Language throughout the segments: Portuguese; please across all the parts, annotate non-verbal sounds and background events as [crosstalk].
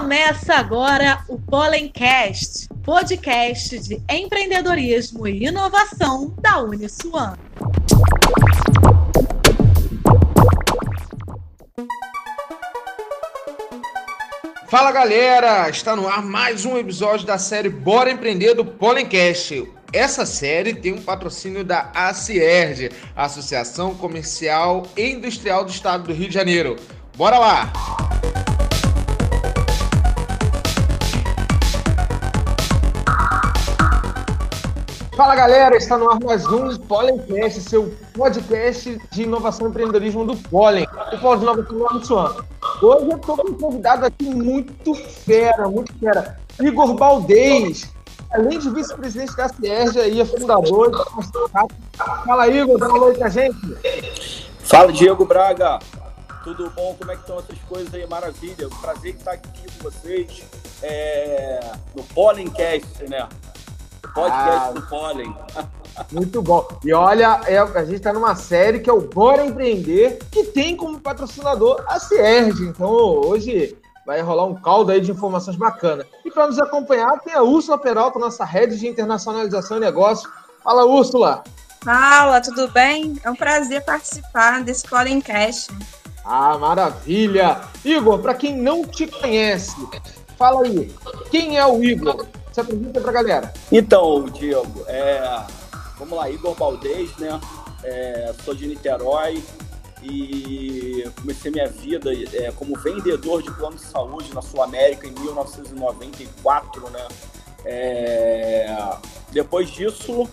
Começa agora o Pollencast, podcast de empreendedorismo e inovação da Uniswan. Fala galera, está no ar mais um episódio da série Bora Empreender do Pollencast. Essa série tem um patrocínio da ACIERD, Associação Comercial e Industrial do Estado do Rio de Janeiro. Bora lá! Fala galera, está no ar mais um Pollencast, seu podcast de inovação e empreendedorismo do Pollen, o Polo de do Abençoan. Hoje eu estou com um convidado aqui muito fera, muito fera, Igor Baldez, além de vice-presidente da CIERJ e fundador do Fala Igor, dá uma noite a gente. Fala Diego Braga, tudo bom? Como é que estão essas coisas aí? Maravilha, prazer estar aqui com vocês é, no Pollencast, né? Podcast ah, do Pollen. Muito bom. E olha, é, a gente está numa série que é o Bora Empreender, que tem como patrocinador a Cierge. Então hoje vai rolar um caldo aí de informações bacanas. E para nos acompanhar tem a Úrsula Peralta, nossa rede de internacionalização e negócio. Fala, Úrsula! Fala, tudo bem? É um prazer participar desse Pollencast. Ah, maravilha! Igor, para quem não te conhece, fala aí, quem é o Igor? Se apresenta pra galera. Então, Diego, é, vamos lá, Igor Baldez, né? É, sou de Niterói e comecei minha vida é, como vendedor de plano de saúde na Sul América em 1994, né? É, depois disso,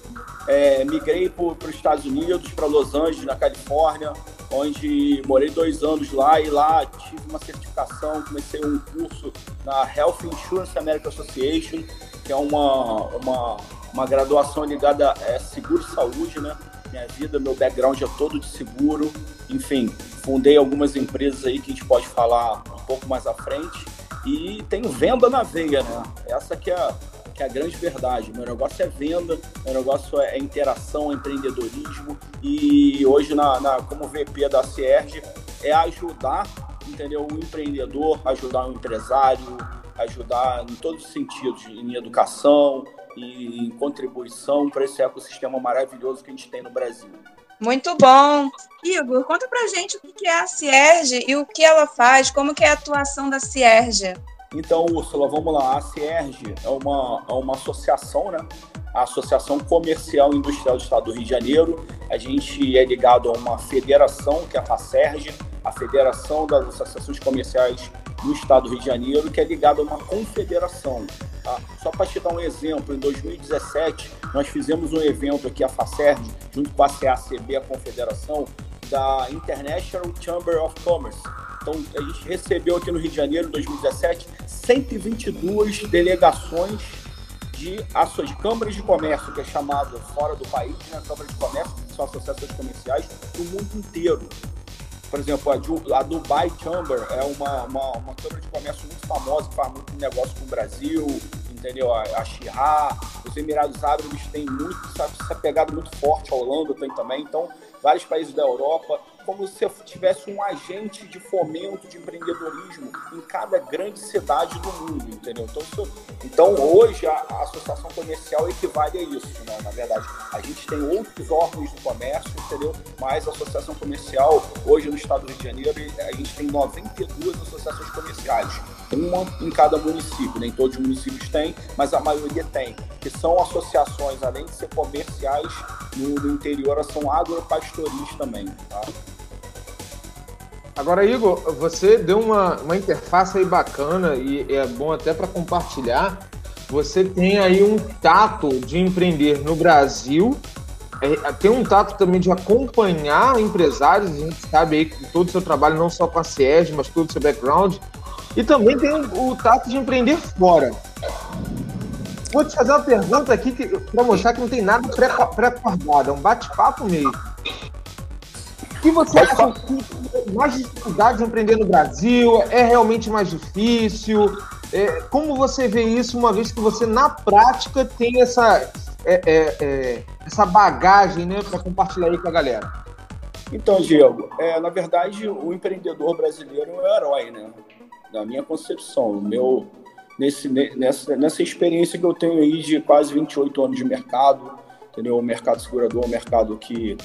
é, migrei para os Estados Unidos, para Los Angeles, na Califórnia, onde morei dois anos lá e lá tive uma certificação, comecei um curso na Health Insurance American Association, que é uma, uma, uma graduação ligada a é, seguro saúde, né? Minha vida, meu background é todo de seguro, enfim, fundei algumas empresas aí que a gente pode falar um pouco mais à frente e tenho venda na veia, né? Essa que é que é a grande verdade. Meu negócio é venda, meu negócio é interação, é empreendedorismo e hoje na, na como VP da Cierge é ajudar, entendeu, o empreendedor, ajudar o empresário, ajudar em todos os sentidos, em educação e em contribuição para esse ecossistema maravilhoso que a gente tem no Brasil. Muito bom. Igor, conta pra gente o que é a Cierge e o que ela faz, como que é a atuação da Cierge. Então, Úrsula, vamos lá. A CIERG é uma, é uma associação, né? A Associação Comercial e Industrial do Estado do Rio de Janeiro. A gente é ligado a uma federação, que é a FACERG, a Federação das Associações Comerciais do Estado do Rio de Janeiro, que é ligada a uma confederação. Tá? Só para te dar um exemplo, em 2017, nós fizemos um evento aqui, a FACERG, junto com a CACB, a confederação, da International Chamber of Commerce, então, a gente recebeu aqui no Rio de Janeiro, em 2017, 122 delegações de ações, câmaras de comércio, que é chamado fora do país, né? Câmara de comércio, são associações comerciais do mundo inteiro. Por exemplo, a, Dubai Chamber é uma, uma, uma câmara de comércio muito famosa, que faz muito negócio com o Brasil, entendeu? A, a Xirra, os Emirados Árabes têm muito, essa pegada muito forte, a Holanda tem também, então vários países da Europa, como se tivesse um agente de fomento de empreendedorismo em cada grande cidade do mundo, entendeu? Então, isso, então hoje a, a, associação comercial equivale a isso, né? Na verdade, a gente tem outros órgãos do comércio, entendeu? Mas a associação comercial, hoje no estado do Rio de Janeiro, a gente tem 92 associações comerciais, uma em cada município, nem todos os municípios têm, mas a maioria tem, que são associações, além de ser comerciais, no, no interior, são agropastoris também, tá? Agora, Igor, você deu uma, uma interface aí bacana e é bom até para compartilhar. Você tem aí um tato de empreender no Brasil, é, tem um tato também de acompanhar empresários, a gente sabe aí que todo o seu trabalho, não só com a CIEG, mas todo o seu background, e também tem o, o tato de empreender fora. Vou te fazer uma pergunta aqui para mostrar que não tem nada pré-acordado, é um bate-papo mesmo. O que você acha que mais dificuldade de empreender no Brasil? É realmente mais difícil? É, como você vê isso, uma vez que você, na prática, tem essa, é, é, é essa bagagem né, para compartilhar aí com a galera? Então, Diego, é, na verdade, o empreendedor brasileiro é um herói, né? na minha concepção, meu, nesse, nessa, nessa experiência que eu tenho aí de quase 28 anos de mercado, entendeu? O mercado segurador é um mercado que,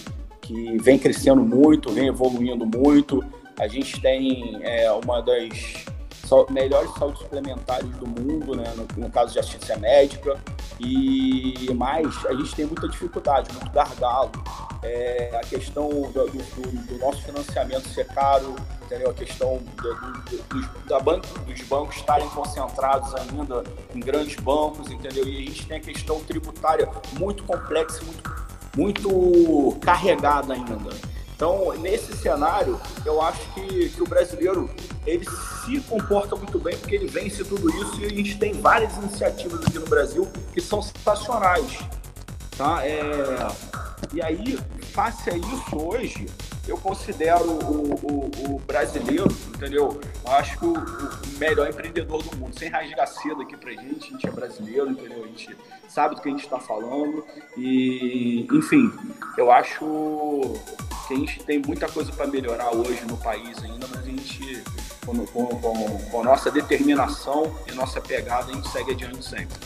que vem crescendo muito, vem evoluindo muito. A gente tem é, uma das melhores saúde suplementares do mundo, né? no, no caso de assistência médica, e mais a gente tem muita dificuldade, muito gargalo. É, a questão do, do, do, nosso financiamento ser caro, entendeu? a questão do, dos, da banco, dos bancos estarem concentrados ainda em grandes bancos, entendeu? E a gente tem a questão tributária muito complexa, muito, muito carregada ainda. Então, nesse cenário, eu acho que, que o brasileiro ele se comporta muito bem porque ele vence tudo isso e a gente tem várias iniciativas aqui no Brasil que são sensacionais. Tá? É... E aí, face a isso hoje, eu considero o, o, o brasileiro, entendeu? Eu acho que o, o, melhor empreendedor do mundo. Sem rasgar cedo aqui pra gente, a gente é brasileiro, entendeu? A gente sabe do que a gente está falando. E, enfim, eu acho que a gente tem muita coisa para melhorar hoje no país ainda, mas a gente, com, com, com, com a nossa determinação e nossa pegada, a gente segue adiante sempre.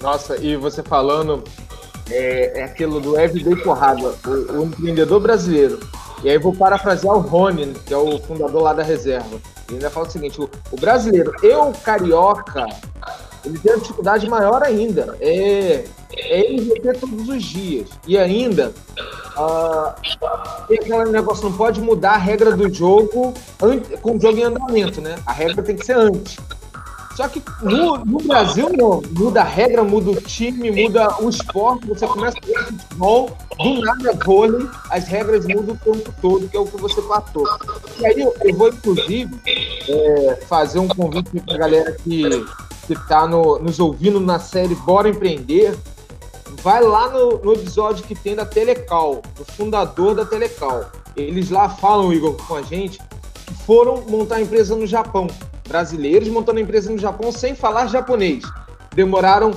Nossa, e você falando, é, é aquilo do everyday porrada, o, o empreendedor brasileiro e aí vou parafrasear o Rony, que é o fundador lá da reserva. Ele ainda fala o seguinte: o, o brasileiro e o carioca, ele tem uma dificuldade maior ainda. É, é inverter todos os dias. E ainda, uh, tem aquele negócio, não pode mudar a regra do jogo com o jogo em andamento, né? A regra tem que ser antes. Só que no, no, Brasil não. Muda a regra, muda o time, muda o esporte. Você começa a jogar futebol, do nada vôlei, as regras mudam o tempo todo, que é o que você passou. E aí eu, eu vou, inclusive, é, fazer um convite para a galera que está no, nos ouvindo na série Bora Empreender. Vai lá no, no episódio que tem da Telecal, do fundador da Telecal. Eles lá falam, Igor, com a gente, que foram montar a empresa no Japão brasileiros montando empresa no Japão sem falar japonês. Demoraram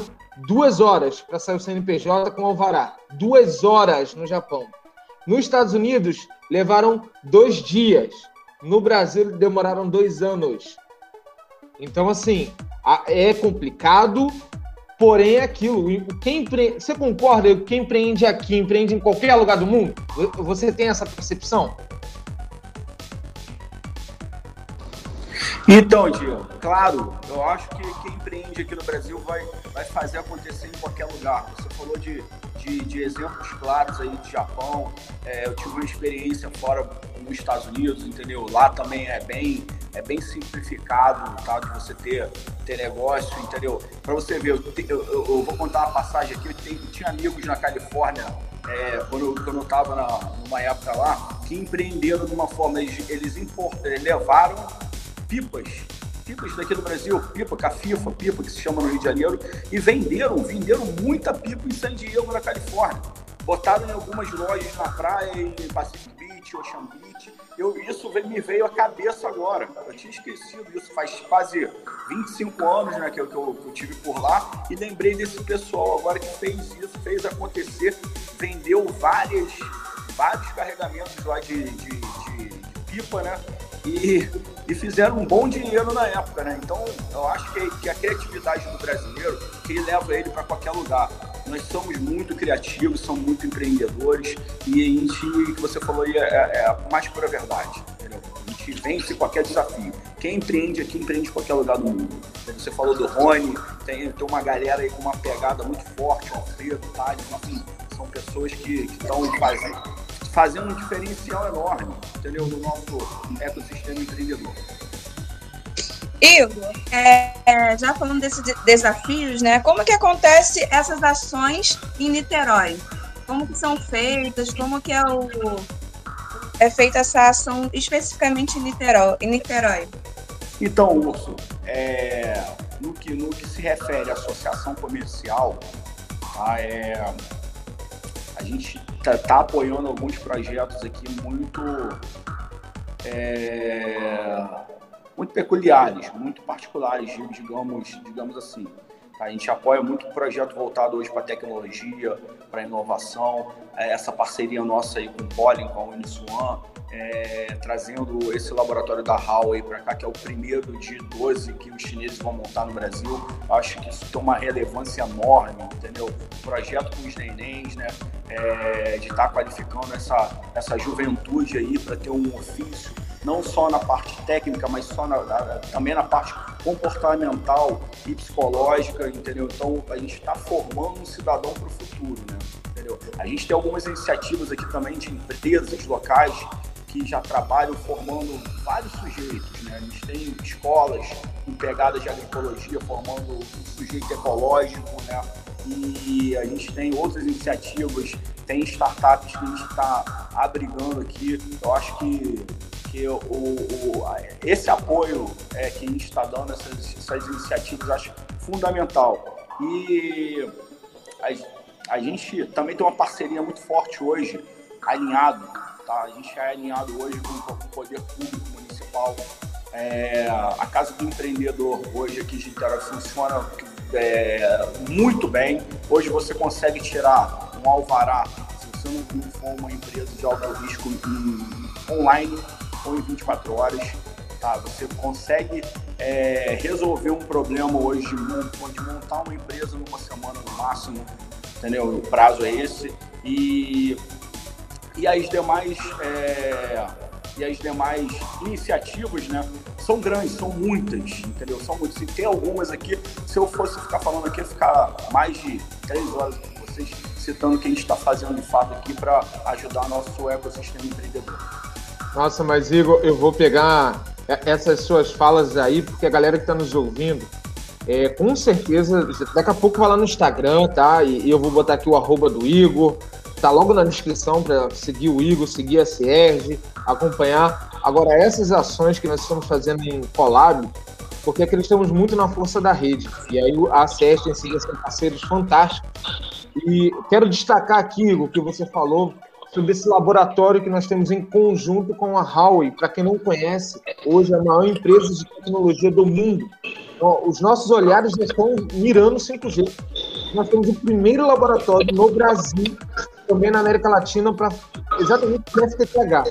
duas horas para sair o CNPJ com alvará. Duas horas no Japão. Nos Estados Unidos, levaram dois dias. No Brasil, demoraram dois anos. Então, assim, é complicado, porém é aquilo. Quem. Você concorda que quem empreende aqui empreende em qualquer lugar do mundo? Você tem essa percepção? Então, Diego, claro, eu acho que quem empreende aqui no Brasil vai, vai fazer acontecer em qualquer lugar. Você falou de, de, de exemplos claros aí de Japão, é, eu tive uma experiência fora nos Estados Unidos, entendeu? Lá também é bem, é bem simplificado, tá? De você ter, ter negócio, entendeu? Para você ver, eu, eu, eu, vou contar uma passagem aqui, eu, eu tinha amigos na Califórnia, é, quando, quando eu estava numa época lá, que empreenderam de uma forma, eles, eles, import, eles levaram pipas, pipas daqui do Brasil, pipa, cafifa, pipa, que se chama no Rio de Janeiro, e venderam, venderam muita pipa em San Diego, na Califórnia. Botaram em algumas lojas na praia, em Pacific Beach, Ocean Beach. Eu, isso me veio à cabeça agora. Eu tinha esquecido isso faz quase 25 anos né, que, eu, que eu, que eu tive por lá e lembrei desse pessoal agora que fez isso, fez acontecer, vendeu várias, vários carregamentos lá de, de, de, de pipa, né? E, e fizeram um bom dinheiro na época, né? Então, eu acho que, que a criatividade do brasileiro que leva ele para qualquer lugar. Nós somos muito criativos, somos muito empreendedores e a gente, o que você falou aí é, é, é a mais pura verdade. Entendeu? A gente vence qualquer desafio. Quem empreende aqui empreende em qualquer lugar do mundo. Você falou do Rony, tem, tem uma galera aí com uma pegada muito forte, Alfredo, Thales, enfim, são pessoas que estão fazendo, fazendo um diferencial enorme, entendeu? No nosso ecossistema empreendedor. Igor, é, é, já falando desses desafios, né? Como que acontece essas ações em Niterói? Como que são feitas? Como que é o é feita essa ação especificamente em Niterói? Em Niterói? Então, Urso, é, no, que, no que se refere à associação comercial, tá, é, a gente está tá apoiando alguns projetos aqui muito é, muito peculiares, muito particulares, digamos, digamos assim. A gente apoia muito o projeto voltado hoje para tecnologia, para inovação, é, essa parceria nossa aí com o Pollen, com a Uniswan, é, trazendo esse laboratório da Huawei para cá, que é o primeiro de 12 que os chineses vão montar no Brasil. Acho que isso tem uma relevância enorme, entendeu? O projeto com os nenéns, né? É, de estar tá qualificando essa, essa juventude aí para ter um ofício, não só na parte técnica, mas só na, na, também na parte comportamental e psicológica, entendeu? Então a gente está formando um cidadão para o futuro, né? Entendeu? A gente tem algumas iniciativas aqui também de empresas locais que já trabalham formando vários sujeitos. Né? A gente tem escolas com pegadas de agroecologia formando um sujeito ecológico, né? e a gente tem outras iniciativas, tem startups que a gente está abrigando aqui. Eu acho que, que o, o esse apoio é, que a gente está dando, essas, essas iniciativas, acho fundamental. E a, a gente também tem uma parceria muito forte hoje, alinhado Tá? A gente é alinhado hoje com, o poder público municipal. É, a Casa do Empreendedor hoje aqui de Niterói funciona é, muito bem. Hoje você consegue tirar um alvará, se você não for uma empresa de alto risco, online ou em 24 horas. Tá? Você consegue é, resolver um problema hoje de montar uma empresa numa semana no máximo, entendeu? O prazo é esse. E e as demais é, e as demais iniciativas, né, são grandes, são muitas, entendeu? São muitas. E tem algumas aqui, se eu fosse ficar falando aqui, ficar mais de três horas com vocês citando o que a gente está fazendo de fato aqui para ajudar nosso ecossistema empreendedor. Nossa, mas Igor, eu vou pegar essas suas falas aí, porque a galera que está nos ouvindo, é, com certeza, daqui a pouco vai lá no Instagram, tá? E, e eu vou botar aqui o arroba do Igor, Tá logo na descrição para seguir o Igor, seguir a Sierge, acompanhar. Agora, essas ações que nós estamos fazendo em Collab, porque acreditamos muito na força da rede. E aí a Sierge tem sido parceiros fantásticos. E quero destacar aqui, Igor, que você falou sobre esse laboratório que nós temos em conjunto com a Huawei. Para quem não conhece, hoje é a maior empresa de tecnologia do mundo. Então, os nossos olhares já estão mirando 5G. Nós temos o primeiro laboratório no Brasil também na América Latina para exatamente o FTTH.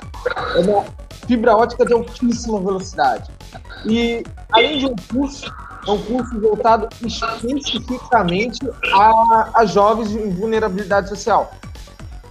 É uma fibra ótica de altíssima velocidade. E, além de um curso, é um curso voltado especificamente a, a jovens em vulnerabilidade social,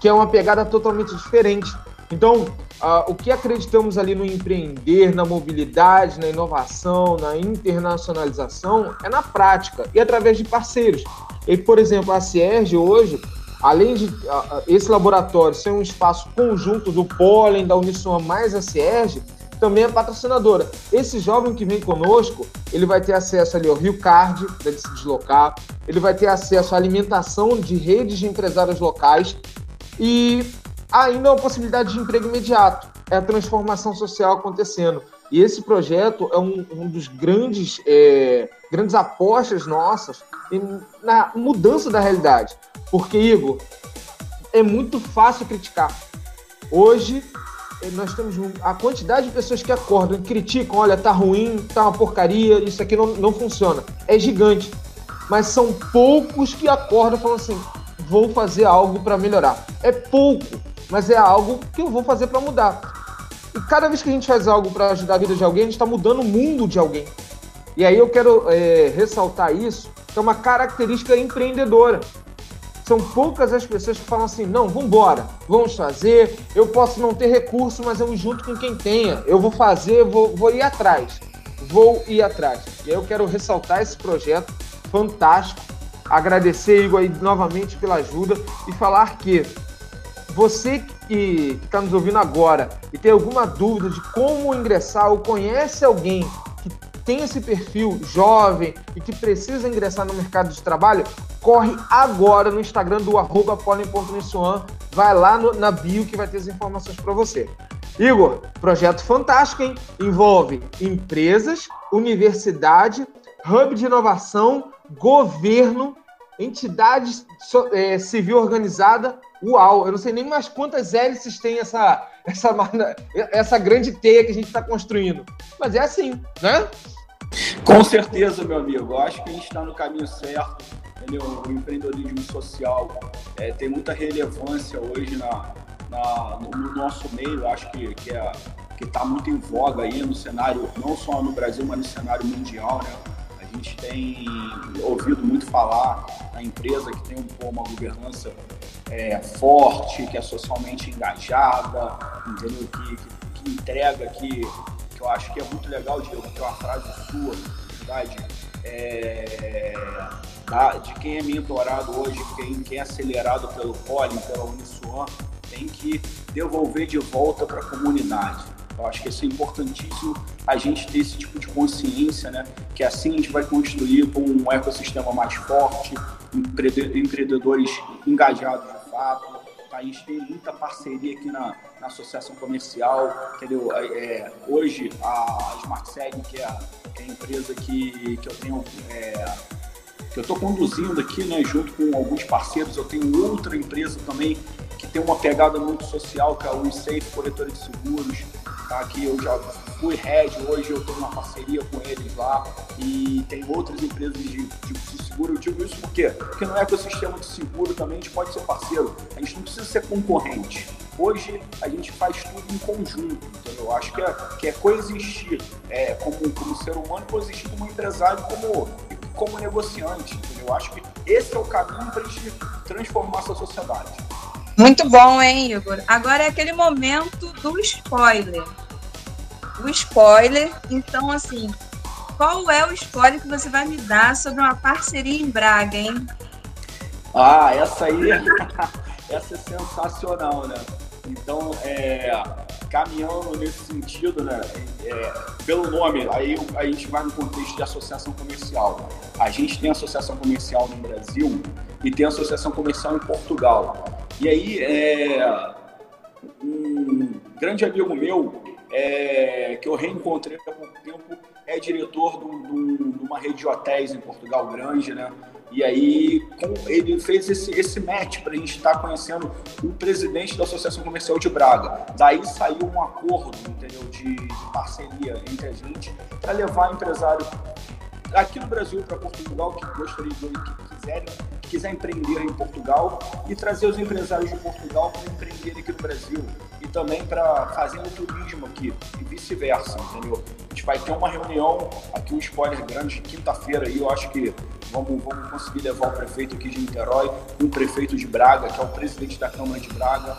que é uma pegada totalmente diferente. Então, uh, o que acreditamos ali no empreender, na mobilidade, na inovação, na internacionalização, é na prática e através de parceiros. E, por exemplo, a Cierge hoje Além de uh, esse laboratório ser um espaço conjunto do Pólen, da Unisoma mais a Cierge, também é patrocinadora. Esse jovem que vem conosco, ele vai ter acesso ali ao Rio Card, para ele se deslocar, ele vai ter acesso à alimentação de redes de empresários locais e ainda uma possibilidade de emprego imediato. É a transformação social acontecendo. E esse projeto é um, um dos grandes, é, grandes apostas nossas na mudança da realidade. Porque, Igor, é muito fácil criticar. Hoje, eh, nós temos a quantidade de pessoas que acordam e criticam, olha, tá ruim, tá uma porcaria, isso aqui não, não funciona. É gigante. Mas são poucos que acordam falam assim, vou fazer algo para melhorar. É pouco, mas é algo que eu vou fazer para mudar. E cada vez que a gente faz algo para ajudar a vida de alguém, a gente está mudando o mundo de alguém. E aí eu quero é, ressaltar isso, que é uma característica empreendedora. São poucas as pessoas que falam assim: não, vamos vamos fazer. Eu posso não ter recurso, mas eu junto com quem tenha. Eu vou fazer, vou, vou ir atrás. Vou ir atrás. E aí eu quero ressaltar esse projeto fantástico. Agradecer, Igor, aí, novamente pela ajuda e falar que você que está nos ouvindo agora e tem alguma dúvida de como ingressar ou conhece alguém que tem esse perfil jovem e que precisa ingressar no mercado de trabalho, corre agora no Instagram do arroba vai lá no, na bio que vai ter as informações para você. Igor, projeto fantástico, hein? Envolve empresas, universidade, hub de inovação, governo, entidade é, civil organizada. Uau, eu não sei nem mais quantas hélices tem essa, [laughs] essa, essa grande teia que a gente está construindo. Mas é assim, né? Com certeza, meu amigo. Eu acho que a gente está no caminho certo. Entendeu? O empreendedorismo social é, tem muita relevância hoje na, na, no nosso meio. Eu acho que, que é, está muito em voga aí no cenário, não só no Brasil, mas no cenário mundial. Né? Gente tem ouvido muito falar na empresa que tem uma governança é, forte, que é socialmente engajada, entendeu? Que, que, que entrega, que, que eu acho que é muito legal, Diego, que é uma frase sua, verdade, é, da, de quem é mentorado hoje, quem, quem é acelerado pelo Poli, pela Uniswan, tem que devolver de volta para a comunidade. Eu acho que isso é importantíssimo a gente ter esse tipo de consciência, né? Que assim a gente vai construir um ecossistema mais forte, empreendedores engajados de fato. A gente tem muita parceria aqui na, na associação comercial, entendeu? É, hoje a Smart Seg, que é a, que é a empresa que, que eu tenho é, eu estou conduzindo aqui, né, junto com alguns parceiros. Eu tenho outra empresa também que tem uma pegada muito social, que é a UniSafe, corretora de seguros, tá? que eu já fui head, hoje eu tenho uma parceria com eles lá e tem outras empresas de, de seguro. Eu digo isso por quê? Porque no ecossistema de seguro também a gente pode ser parceiro, a gente não precisa ser concorrente. Hoje a gente faz tudo em conjunto, entendeu? Eu acho que é, que é coexistir é, como, como ser humano, coexistir como empresário como, como negociante? Eu acho que esse é o caminho para a gente transformar essa sociedade. Muito bom, hein, Igor? Agora é aquele momento do spoiler. O spoiler, então, assim, qual é o spoiler que você vai me dar sobre uma parceria em Braga, hein? Ah, essa aí, [laughs] essa é sensacional, né? Então, é, caminhando nesse sentido, né? É, pelo nome, aí a gente vai no contexto de associação comercial. A gente tem associação comercial no Brasil e tem associação comercial em Portugal. E aí, é, um grande amigo meu, é, que eu reencontrei há pouco tempo, é diretor de, uma rede de hotéis em Portugal grande, né? E aí ele fez esse, esse match para a gente estar tá conhecendo o presidente da Associação Comercial de Braga. Daí saiu um acordo, entendeu, de, de parceria entre a gente para levar empresário aqui no Brasil para Portugal que gostaria de que quiserem quiser empreender em Portugal e trazer os empresários de Portugal para empreender aqui no Brasil e também para fazer o turismo aqui e vice-versa, entendeu? A gente vai ter uma reunião aqui, um spoiler grande, quinta-feira aí, eu acho que vamos, vamos conseguir levar o prefeito aqui de Niterói, um prefeito de Braga, que é o presidente da Câmara de Braga,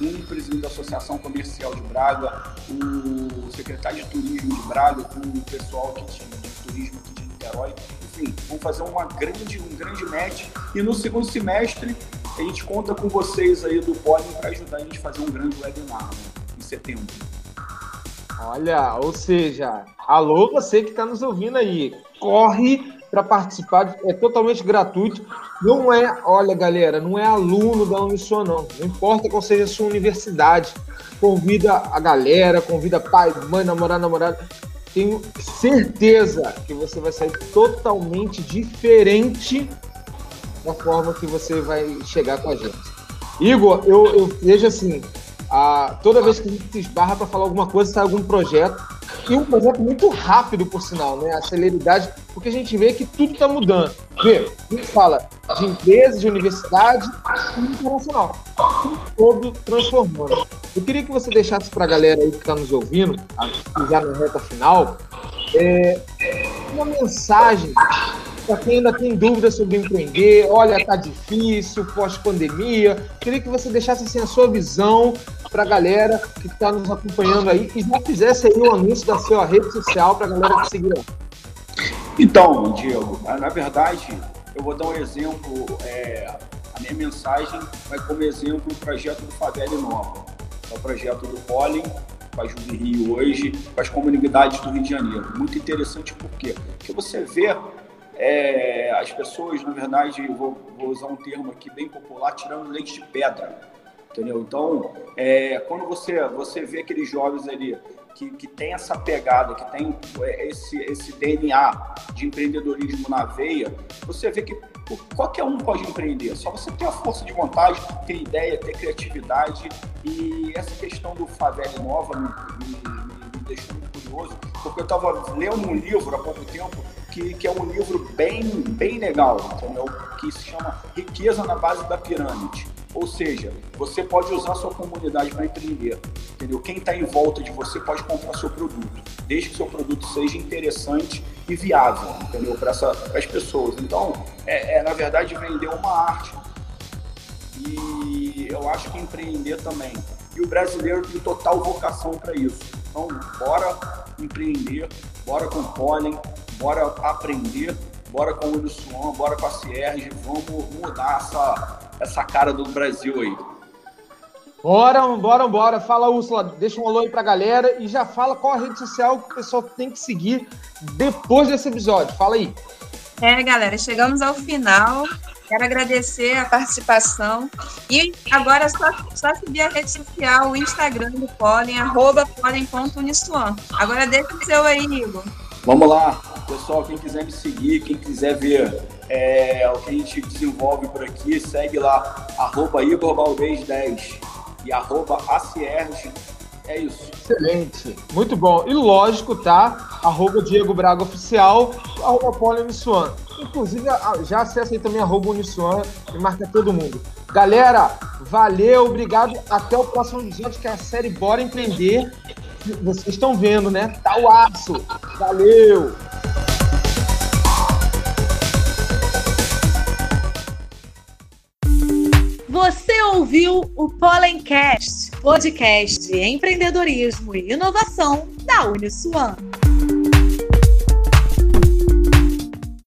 um presidente da Associação Comercial de Braga, o secretário de Turismo de Braga, com o pessoal aqui de, de turismo aqui de Niterói, enfim, vamos fazer uma grande, um grande match. E no segundo semestre, a gente conta com vocês aí do Pódio para ajudar a gente a fazer um grande webinar né, em setembro. Olha, ou seja, alô você que está nos ouvindo aí, corre para participar, é totalmente gratuito. Não é, olha galera, não é aluno da Unisua não, não importa qual seja a sua universidade, convida a galera, convida pai, mãe, namorado, namorada, tenho certeza que você vai sair totalmente diferente da forma que você vai chegar com a gente. Igor, eu, eu vejo assim, a, toda vez que a gente se esbarra para falar alguma coisa, sai algum projeto, e um projeto muito rápido, por sinal, né? A celeridade, porque a gente vê que tudo está mudando. Vê, a gente fala de empresas, de universidade internacional. Tudo todo transformando. Eu queria que você deixasse para a galera aí que está nos ouvindo, já na reta final, é, uma mensagem para quem ainda tem dúvidas sobre empreender, olha, tá difícil, pós-pandemia. Queria que você deixasse assim, a sua visão para a galera que está nos acompanhando aí e já fizesse aí o anúncio da sua rede social para a galera te seguir. Então, Diego, na verdade, eu vou dar um exemplo. É, a minha mensagem vai como exemplo o projeto do Favela Nova. É o projeto do Pollen, faz do Rio hoje, com as comunidades do Rio de Janeiro. Muito interessante por quê? Porque você vê é, as pessoas, na verdade, vou, vou, usar um termo aqui bem popular, tirando leite de pedra, entendeu? Então, é, quando você, você vê aqueles jovens ali que, que tem essa pegada, que tem é, esse, esse DNA de empreendedorismo na veia, você vê que qualquer um pode empreender, só você ter a força de vontade, ter ideia, ter criatividade e essa questão do Favela Nova me, me, deixou muito curioso, porque eu estava lendo um livro há pouco tempo que, que é um livro bem, bem legal, entendeu? Que se chama Riqueza na Base da Pirâmide. Ou seja, você pode usar sua comunidade para empreender, entendeu? Quem está em volta de você pode comprar seu produto, desde que seu produto seja interessante e viável, entendeu? Para as pessoas. Então, é, é, na verdade vender uma arte. E eu acho que empreender também. E o brasileiro tem total vocação para isso. Então, bora empreender, bora com pólen, bora aprender, bora com o Uniswan, bora com a Cierge, vamos mudar essa, essa cara do Brasil aí. Bora, bora, bora. Fala, Úrsula, deixa um alô aí pra galera e já fala qual a rede social que o pessoal tem que seguir depois desse episódio. Fala aí. É, galera, chegamos ao final. Quero agradecer a participação. E agora é só, só seguir a rede social, o Instagram do Pollen, arroba. Agora deixa o seu aí, Igor. Vamos lá, pessoal, quem quiser me seguir, quem quiser ver é, o que a gente desenvolve por aqui, segue lá, arroba Igor 10 e arroba Acierge. É isso. Excelente. Muito bom. E lógico, tá? Arroba Diego Braga Oficial, arroba Poli Uniswan. Inclusive, já acessa aí também arroba Uniswan e marca todo mundo. Galera, valeu, obrigado. Até o próximo episódio, que é a série Bora Empreender vocês estão vendo, né? Tá o aço. Valeu! Você ouviu o Pollencast, podcast de empreendedorismo e inovação da Uniswan.